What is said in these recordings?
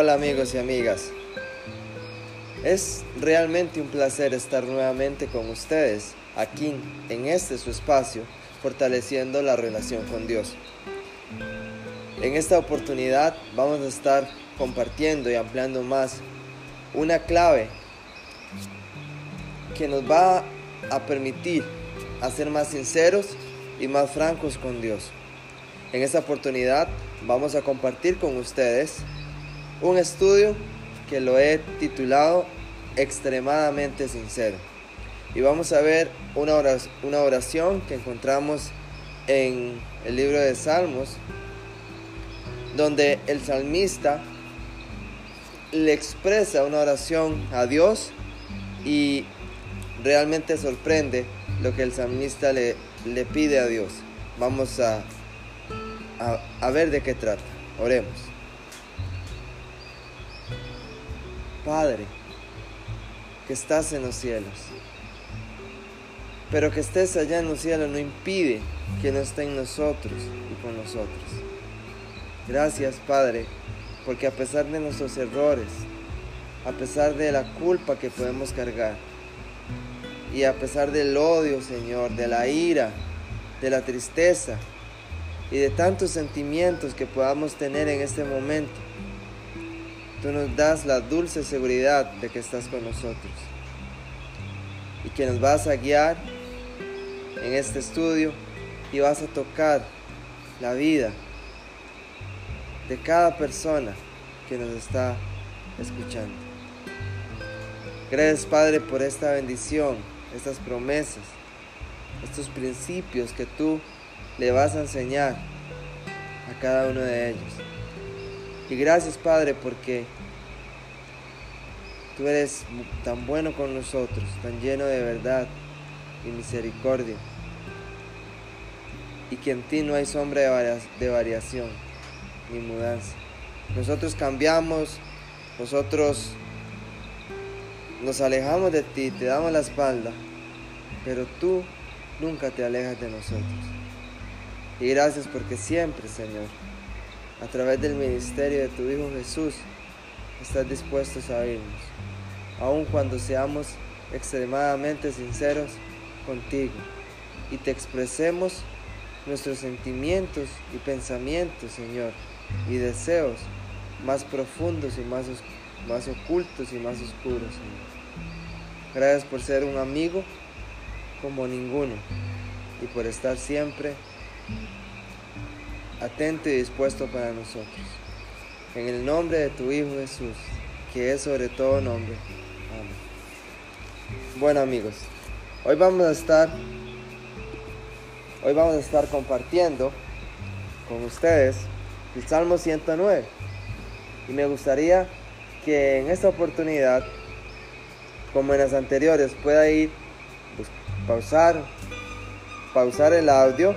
Hola amigos y amigas. Es realmente un placer estar nuevamente con ustedes aquí en este su espacio, fortaleciendo la relación con Dios. En esta oportunidad vamos a estar compartiendo y ampliando más una clave que nos va a permitir a ser más sinceros y más francos con Dios. En esta oportunidad vamos a compartir con ustedes un estudio que lo he titulado Extremadamente Sincero. Y vamos a ver una oración, que encontramos en el libro de Salmos, donde el salmista le expresa una oración a Dios y realmente sorprende lo que el salmista le, pide a Dios. Vamos a, a ver de qué trata. Oremos. Padre, que estás en los cielos, pero que estés allá en los cielos no impide que no esté en nosotros y con nosotros. Gracias, Padre, porque a pesar de nuestros errores, a pesar de la culpa que podemos cargar, y a pesar del odio, Señor, de la ira, de la tristeza y de tantos sentimientos que podamos tener en este momento, tú nos das la dulce seguridad de que estás con nosotros y que nos vas a guiar en este estudio y vas a tocar la vida de cada persona que nos está escuchando. Gracias Padre por esta bendición estas promesas, estos principios que tú le vas a enseñar a cada uno de ellos. Y gracias Padre porque tú eres tan bueno con nosotros, tan lleno de verdad y misericordia. Y que en ti no hay sombra de, variación ni mudanza. Nosotros cambiamos, nosotros nos alejamos de ti, te damos la espalda, pero tú nunca te alejas de nosotros. Y gracias porque siempre, Señor, a través del ministerio de tu Hijo Jesús, estás dispuesto a oírnos, aun cuando seamos extremadamente sinceros contigo y te expresemos nuestros sentimientos y pensamientos, Señor, y deseos más profundos y más más ocultos y más oscuros, Gracias por ser un amigo como ninguno y por estar siempre atento y dispuesto para nosotros. En el nombre de tu Hijo Jesús, que es sobre todo nombre. Amén. Bueno amigos, hoy vamos a estar hoy vamos a estar compartiendo con ustedes el Salmo 109. Y me gustaría que en esta oportunidad, como en las anteriores, pueda ir, pues, pausar, pausar el audio,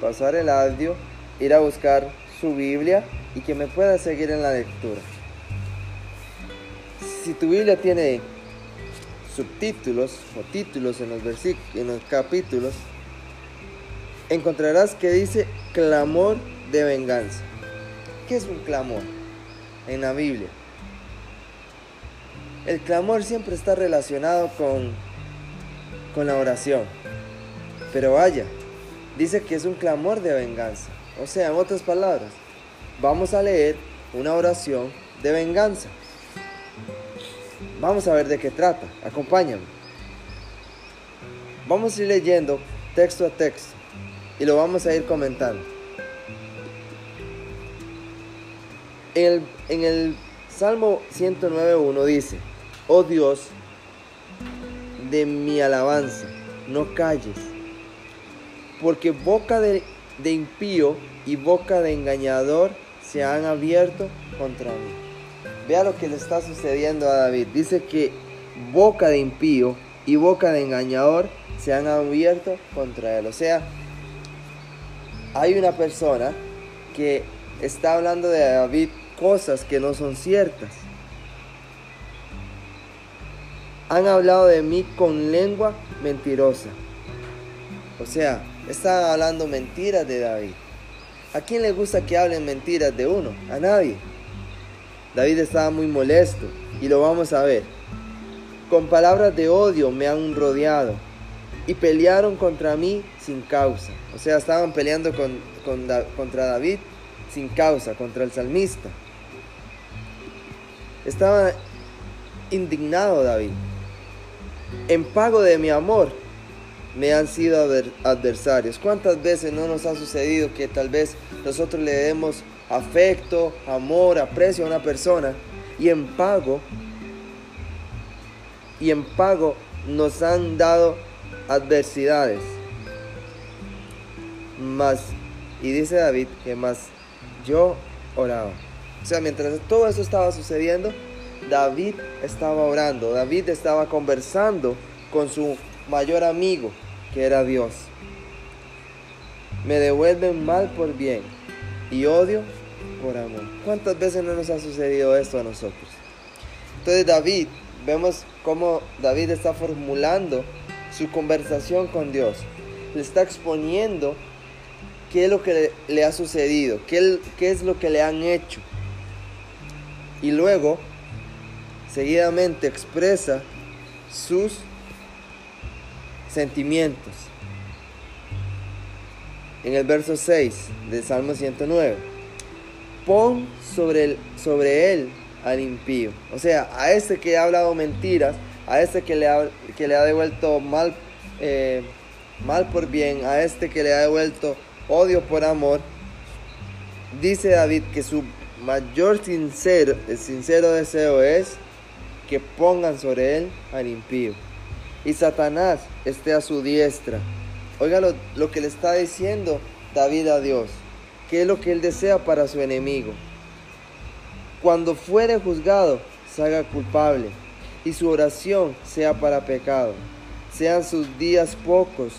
pausar el audio, ir a buscar su Biblia y que me pueda seguir en la lectura. Si tu Biblia tiene subtítulos o títulos en los, en los capítulos, encontrarás que dice clamor de venganza. ¿Qué es un clamor? en la Biblia. El clamor siempre está relacionado con, con la oración. Pero vaya, dice que es un clamor de venganza. O sea, en otras palabras, vamos a leer una oración de venganza. Vamos a ver de qué trata. Acompáñame. Vamos a ir leyendo texto a texto y lo vamos a ir comentando. En el, Salmo 109.1 dice, oh Dios, de mi alabanza, no calles, porque boca de, impío y boca de engañador se han abierto contra mí. Vea lo que le está sucediendo a David. Dice que boca de impío y boca de engañador se han abierto contra él. O sea, hay una persona que está hablando de David cosas que no son ciertas. Han hablado de mí con lengua mentirosa. O sea, están hablando mentiras de David. ¿A quién le gusta que hablen mentiras de uno? A nadie. David estaba muy molesto y lo vamos a ver. Con palabras de odio me han rodeado y pelearon contra mí sin causa. O sea, estaban peleando contra David sin causa, contra el salmista. Estaba indignado David. En pago de mi amor me han sido adversarios. ¿Cuántas veces no nos ha sucedido que tal vez nosotros le demos afecto, amor, aprecio a una persona y en pago y en pago nos han dado adversidades? Más y dice David que más yo oraba. O sea, mientras todo eso estaba sucediendo, David estaba orando, David estaba conversando con su mayor amigo, que era Dios. Me devuelven mal por bien y odio por amor. ¿Cuántas veces no nos ha sucedido esto a nosotros? Entonces David, vemos cómo David está formulando su conversación con Dios. Le está exponiendo qué es lo que le, ha sucedido, qué, qué es lo que le han hecho. Y luego, seguidamente expresa sus sentimientos. En el verso 6 del Salmo 109, pon sobre, el, sobre él al impío. O sea, a este que ha hablado mentiras, a este que le ha, que le ha devuelto mal, eh, mal por bien, a este que le ha devuelto odio por amor, dice David que su mayor sincero, el sincero deseo es que pongan sobre él al impío. Y Satanás esté a su diestra. Oiga lo, lo que le está diciendo David a Dios. ¿Qué es lo que él desea para su enemigo? Cuando fuere juzgado, se haga culpable y su oración sea para pecado. Sean sus días pocos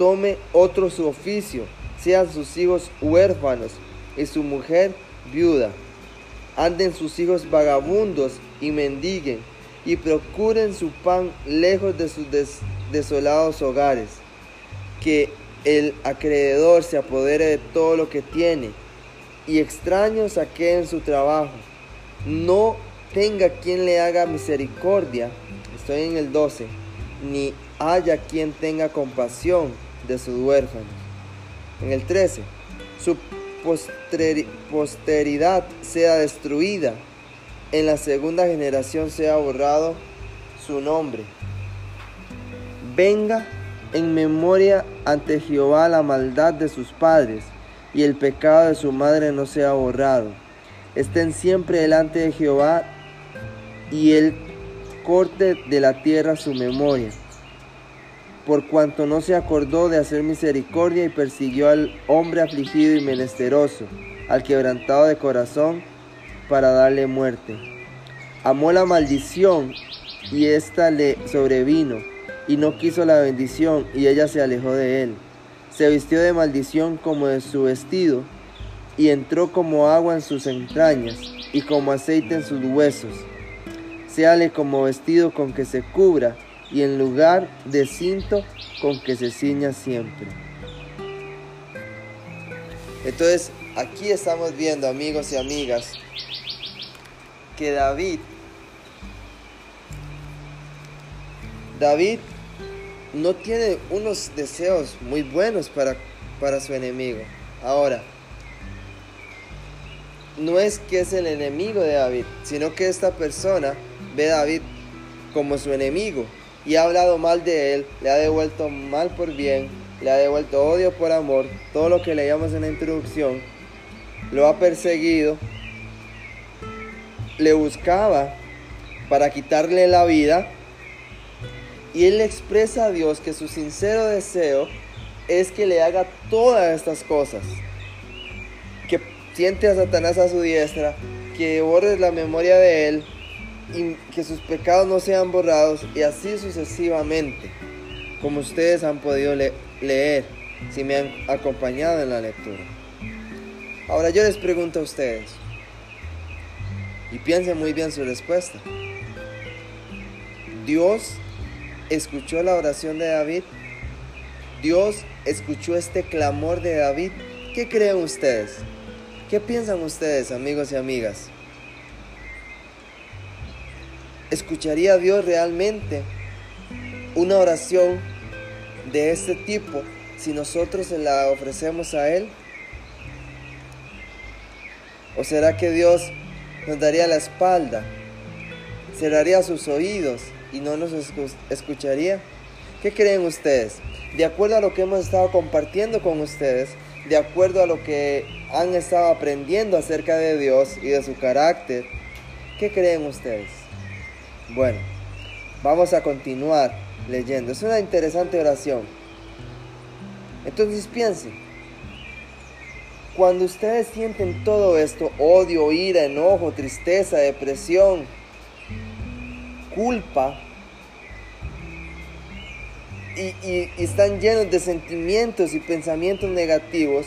tome otro su oficio, sean sus hijos huérfanos y su mujer viuda. Anden sus hijos vagabundos y mendiguen, y procuren su pan lejos de sus desolados hogares. Que el acreedor se apodere de todo lo que tiene, y extraños saqueen su trabajo. No tenga quien le haga misericordia, estoy en el 12, ni haya quien tenga compasión de sus huérfanos. En el 13, su posteridad sea destruida, en la segunda generación sea borrado su nombre. Venga en memoria ante Jehová la maldad de sus padres, y el pecado de su madre no sea borrado. Estén siempre delante de Jehová, y él corte de la tierra su memoria por cuanto no se acordó de hacer misericordia y persiguió al hombre afligido y menesteroso, al quebrantado de corazón, para darle muerte. Amó la maldición y ésta le sobrevino, y no quiso la bendición, y ella se alejó de él. Se vistió de maldición como de su vestido, y entró como agua en sus entrañas, y como aceite en sus huesos. Seale como vestido con que se cubra, y en lugar de cinto con que se ciña siempre. Entonces, aquí estamos viendo, amigos y amigas, que David, David no tiene unos deseos muy buenos para, para su enemigo. Ahora, no es que es el enemigo de David, sino que esta persona ve a David como su enemigo y ha hablado mal de él, le ha devuelto mal por bien, le ha devuelto odio por amor, todo lo que leíamos en la introducción, lo ha perseguido, le buscaba para quitarle la vida y él le expresa a Dios que su sincero deseo es que le haga todas estas cosas, que siente a Satanás a su diestra, que borre la memoria de él, y que sus pecados no sean borrados y así sucesivamente, como ustedes han podido leer si me han acompañado en la lectura. Ahora yo les pregunto a ustedes, y piensen muy bien su respuesta. Dios escuchó la oración de David. Dios escuchó este clamor de David. ¿Qué creen ustedes? ¿Qué piensan ustedes, amigos y amigas? ¿escucharía Dios realmente una oración de este tipo si nosotros se la ofrecemos a Él? ¿O será que Dios nos daría la espalda, cerraría sus oídos y no nos escucharía? ¿Qué creen ustedes? De acuerdo a lo que hemos estado compartiendo con ustedes, de acuerdo a lo que han estado aprendiendo acerca de Dios y de su carácter, ¿qué creen ustedes? Bueno, vamos a continuar leyendo. Es una interesante oración. Entonces piensen, cuando ustedes sienten todo esto, odio, ira, enojo, tristeza, depresión, culpa, y, están llenos de sentimientos y pensamientos negativos,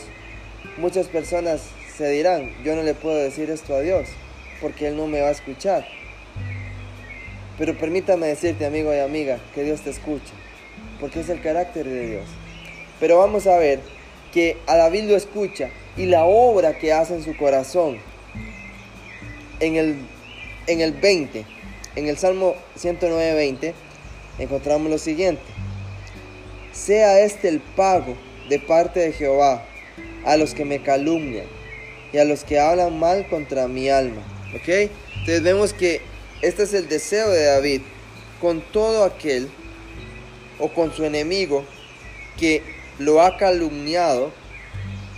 muchas personas se dirán, yo no le puedo decir esto a Dios, porque Él no me va a escuchar. Pero permítame decirte, amigo y amiga, que Dios te escucha, porque es el carácter de Dios. Pero vamos a ver que a David lo escucha y la obra que hace en su corazón. En el, en el 20, en el Salmo 109, 20, encontramos lo siguiente sea este el pago de parte de Jehová a los que me calumnian y a los que hablan mal contra mi alma. ¿Ok? Entonces vemos que este es el deseo de David con todo aquel o con su enemigo que lo ha calumniado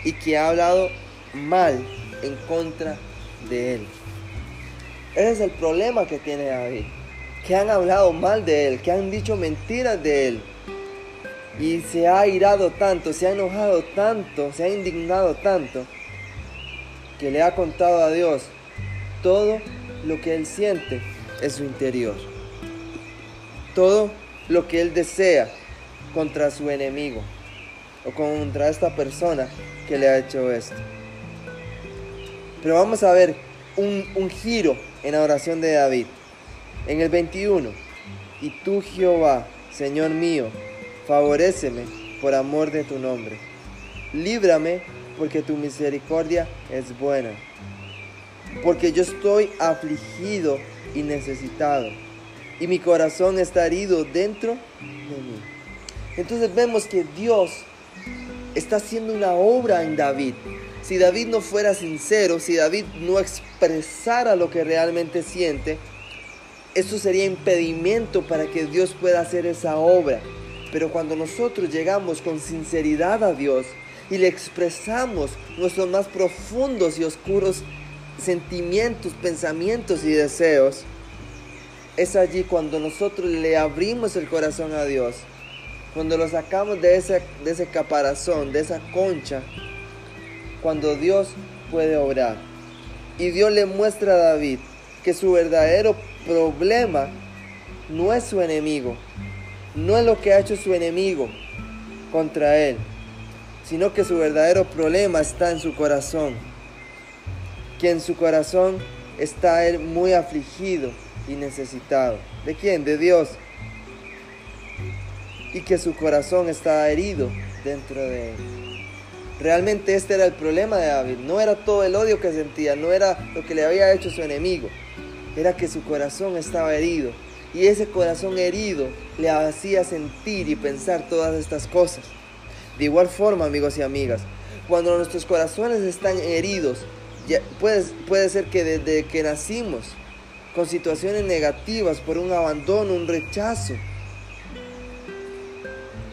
y que ha hablado mal en contra de él. Ese es el problema que tiene David, que han hablado mal de él, que han dicho mentiras de él y se ha irado tanto, se ha enojado tanto, se ha indignado tanto, que le ha contado a Dios todo lo que él siente en su interior. Todo lo que él desea contra su enemigo o contra esta persona que le ha hecho esto. Pero vamos a ver un, un giro en la oración de David. En el 21, y tú Jehová, Señor mío, favoréceme por amor de tu nombre. Líbrame porque tu misericordia es buena. Porque yo estoy afligido y necesitado. Y mi corazón está herido dentro de mí. Entonces vemos que Dios está haciendo una obra en David. Si David no fuera sincero, si David no expresara lo que realmente siente, eso sería impedimento para que Dios pueda hacer esa obra. Pero cuando nosotros llegamos con sinceridad a Dios y le expresamos nuestros más profundos y oscuros sentimientos, pensamientos y deseos, es allí cuando nosotros le abrimos el corazón a Dios, cuando lo sacamos de ese, de ese caparazón, de esa concha, cuando Dios puede obrar. Y Dios le muestra a David que su verdadero problema no es su enemigo, no es lo que ha hecho su enemigo contra él, sino que su verdadero problema está en su corazón, que en su corazón está él muy afligido y necesitado. ¿De quién? De Dios. Y que su corazón está herido dentro de él. Realmente este era el problema de David. No era todo el odio que sentía, no era lo que le había hecho su enemigo. Era que su corazón estaba herido y ese corazón herido le hacía sentir y pensar todas estas cosas. De igual forma, amigos y amigas, cuando nuestros corazones están heridos, puede, puede ser que desde que nacimos, con situaciones negativas, por un abandono, un rechazo,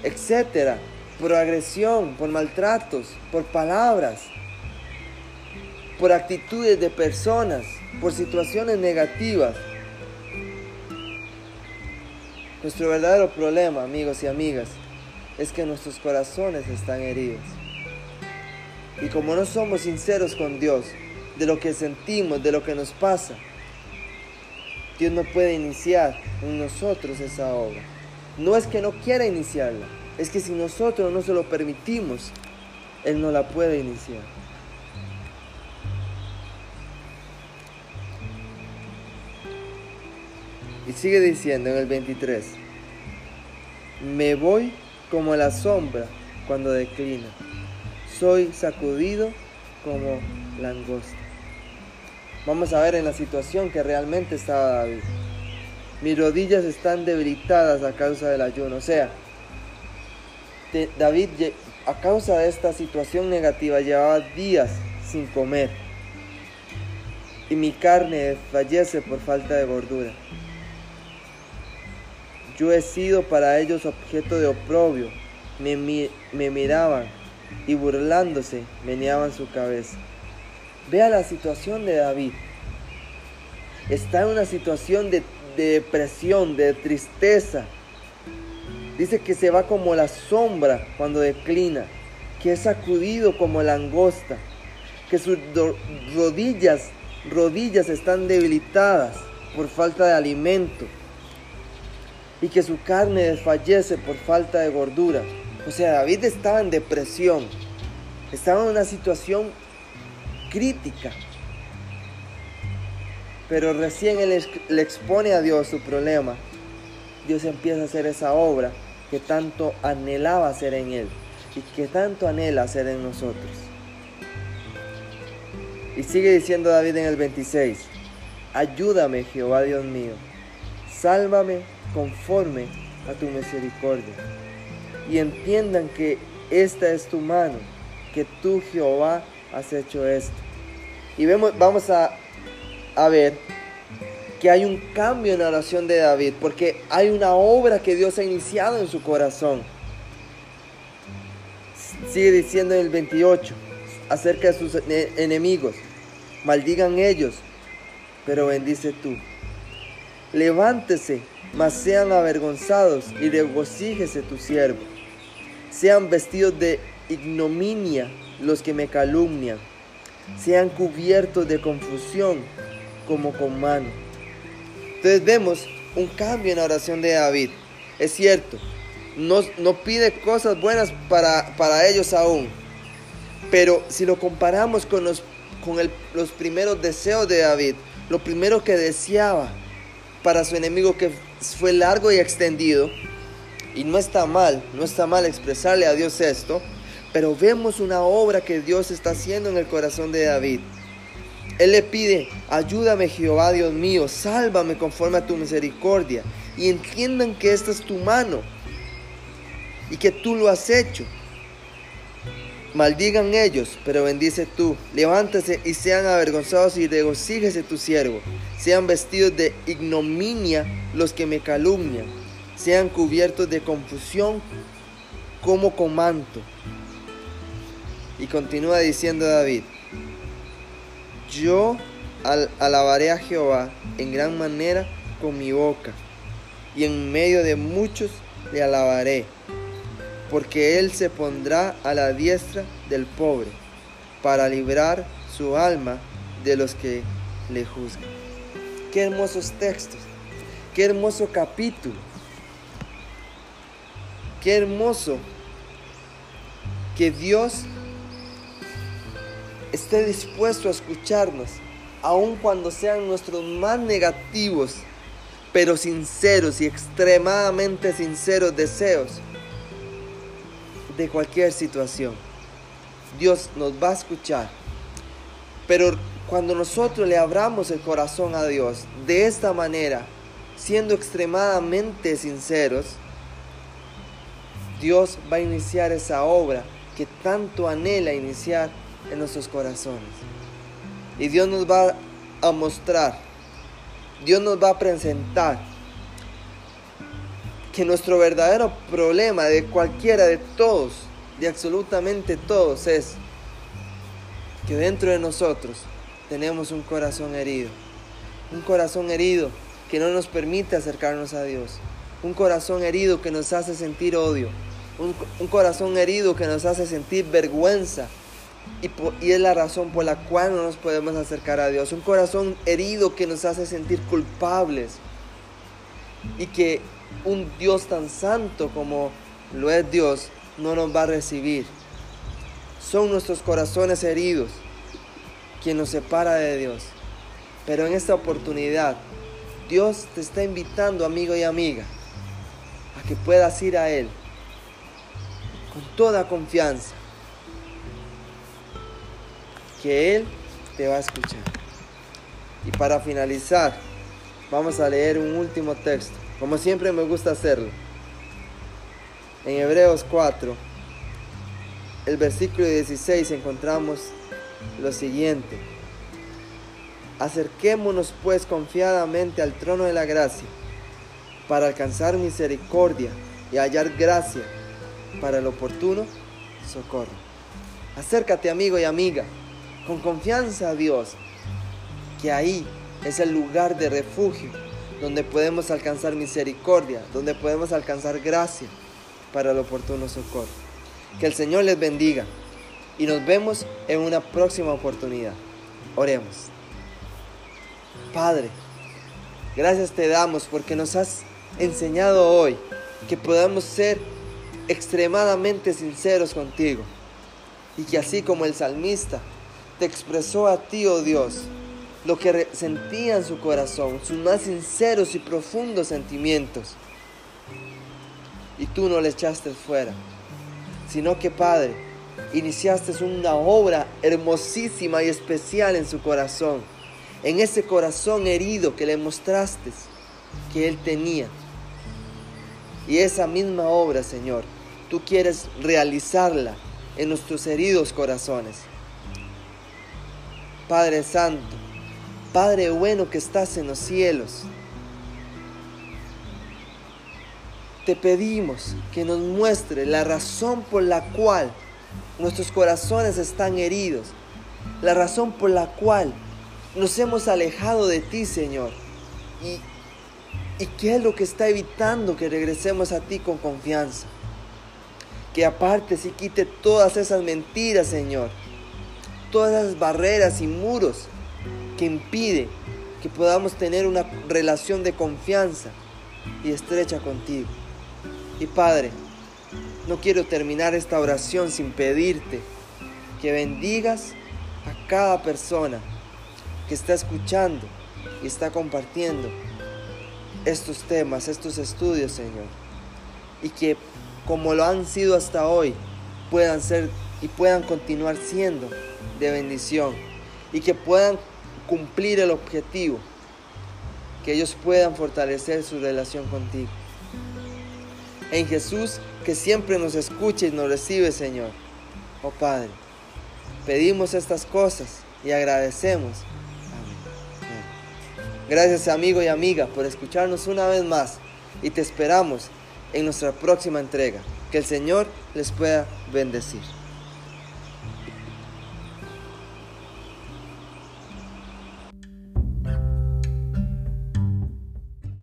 etcétera, por agresión, por maltratos, por palabras, por actitudes de personas, por situaciones negativas, nuestro verdadero problema, amigos y amigas, es que nuestros corazones están heridos. Y como no somos sinceros con Dios de lo que sentimos, de lo que nos pasa, Dios no puede iniciar en nosotros esa obra. No es que no quiera iniciarla, es que si nosotros no se lo permitimos, Él no la puede iniciar. Y sigue diciendo en el 23, me voy como la sombra cuando declina, soy sacudido como langosta. Vamos a ver en la situación que realmente estaba David. Mis rodillas están debilitadas a causa del ayuno. O sea, David a causa de esta situación negativa llevaba días sin comer y mi carne fallece por falta de gordura. Yo he sido para ellos objeto de oprobio, me, me miraban y burlándose meneaban su cabeza. Vea la situación de David. Está en una situación de, de depresión, de tristeza, Dice que se va como la sombra cuando declina, que es sacudido como langosta, que sus rodillas, rodillas están debilitadas por falta de alimento y que su carne desfallece por falta de gordura. O sea, David estaba en depresión, estaba en una situación crítica. Pero recién él le expone a Dios su problema. Dios empieza a hacer esa obra que tanto anhelaba hacer en Él y que tanto anhela hacer en nosotros. Y sigue diciendo David en el 26, ayúdame Jehová Dios mío, sálvame conforme a tu misericordia. Y entiendan que esta es tu mano, que tú Jehová has hecho esto. Y vemos, vamos a, a ver que hay un cambio en la oración de David, porque hay una obra que Dios ha iniciado en su corazón. Sigue diciendo en el 28, acerca de sus enemigos, maldigan ellos, pero bendice tú. Levántese, mas sean avergonzados y regocíjese tu siervo. Sean vestidos de ignominia los que me calumnian. Sean cubiertos de confusión como con mano entonces vemos un cambio en la oración de David. Es cierto, no, no pide cosas buenas para, para, ellos aún. Pero si lo comparamos con, los, con los primeros deseos de David, lo primero que deseaba para su enemigo que fue largo y extendido, y no está mal, no está mal expresarle a Dios esto, pero vemos una obra que Dios está haciendo en el corazón de David. Él le pide, ayúdame Jehová Dios mío, sálvame conforme a tu misericordia. Y entiendan que esta es tu mano y que tú lo has hecho. Maldigan ellos, pero bendice tú. Levántese y sean avergonzados y regocíjese tu siervo. Sean vestidos de ignominia los que me calumnian. Sean cubiertos de confusión como con manto. Y continúa diciendo David, yo alabaré a Jehová en gran manera con mi boca, y en medio de muchos le alabaré, porque él se pondrá a la diestra del pobre, para librar su alma de los que le juzgan. Qué hermosos textos, qué hermoso capítulo, qué hermoso que Dios esté dispuesto a escucharnos, aun cuando sean nuestros más negativos, pero sinceros y extremadamente sinceros deseos de cualquier situación. Dios nos va a escuchar. Pero cuando nosotros le abramos el corazón a Dios de esta manera, siendo extremadamente sinceros, Dios va a iniciar esa obra que tanto anhela iniciar en nuestros corazones. Y Dios nos va a mostrar, Dios nos va a presentar que nuestro verdadero problema de cualquiera de todos, de absolutamente todos, es que dentro de nosotros tenemos un corazón herido. Un corazón herido que no nos permite acercarnos a Dios. Un corazón herido que nos hace sentir odio. Un, corazón herido que nos hace sentir vergüenza y, es la razón por la cual no nos podemos acercar a Dios. Un corazón herido que nos hace sentir culpables. Y que un Dios tan santo como lo es Dios no nos va a recibir. Son nuestros corazones heridos quien nos separa de Dios. Pero en esta oportunidad, Dios te está invitando, amigo y amiga, a que puedas ir a Él con toda confianza que Él te va a escuchar. Y para finalizar, vamos a leer un último texto, como siempre me gusta hacerlo. En Hebreos 4, el versículo 16 encontramos lo siguiente. Acerquémonos pues confiadamente al trono de la gracia para alcanzar misericordia y hallar gracia para el oportuno socorro. Acércate amigo y amiga, con confianza a Dios, que ahí es el lugar de refugio, donde podemos alcanzar misericordia, donde podemos alcanzar gracia para el oportuno socorro. Que el Señor les bendiga y nos vemos en una próxima oportunidad. Oremos. Padre, gracias te damos porque nos has enseñado hoy que podamos ser extremadamente sinceros contigo y que así como el salmista expresó a ti, oh Dios, lo que sentía en su corazón, sus más sinceros y profundos sentimientos, y tú no le echaste fuera, sino que Padre, iniciaste una obra hermosísima y especial en su corazón, en ese corazón herido que le mostraste que él tenía. Y esa misma obra, Señor, tú quieres realizarla en nuestros heridos corazones. Padre Santo, Padre bueno que estás en los cielos, te pedimos que nos muestre la razón por la cual nuestros corazones están heridos, la razón por la cual nos hemos alejado de ti, Señor. Y, qué es lo que está evitando que regresemos a ti con confianza. Que aparte y quite todas esas mentiras, Señor. Todas esas barreras y muros que impiden que podamos tener una relación de confianza y estrecha contigo. Y Padre, no quiero terminar esta oración sin pedirte que bendigas a cada persona que está escuchando y está compartiendo estos temas, estos estudios, Señor. Y que como lo han sido hasta hoy, puedan ser y puedan continuar siendo de bendición. Y que puedan cumplir el objetivo. Que ellos puedan fortalecer su relación contigo. En Jesús que siempre nos escucha y nos recibe, Señor. Oh Padre, pedimos estas cosas y agradecemos. Gracias amigo y amiga por escucharnos una vez más y te esperamos en nuestra próxima entrega. Que el Señor les pueda bendecir.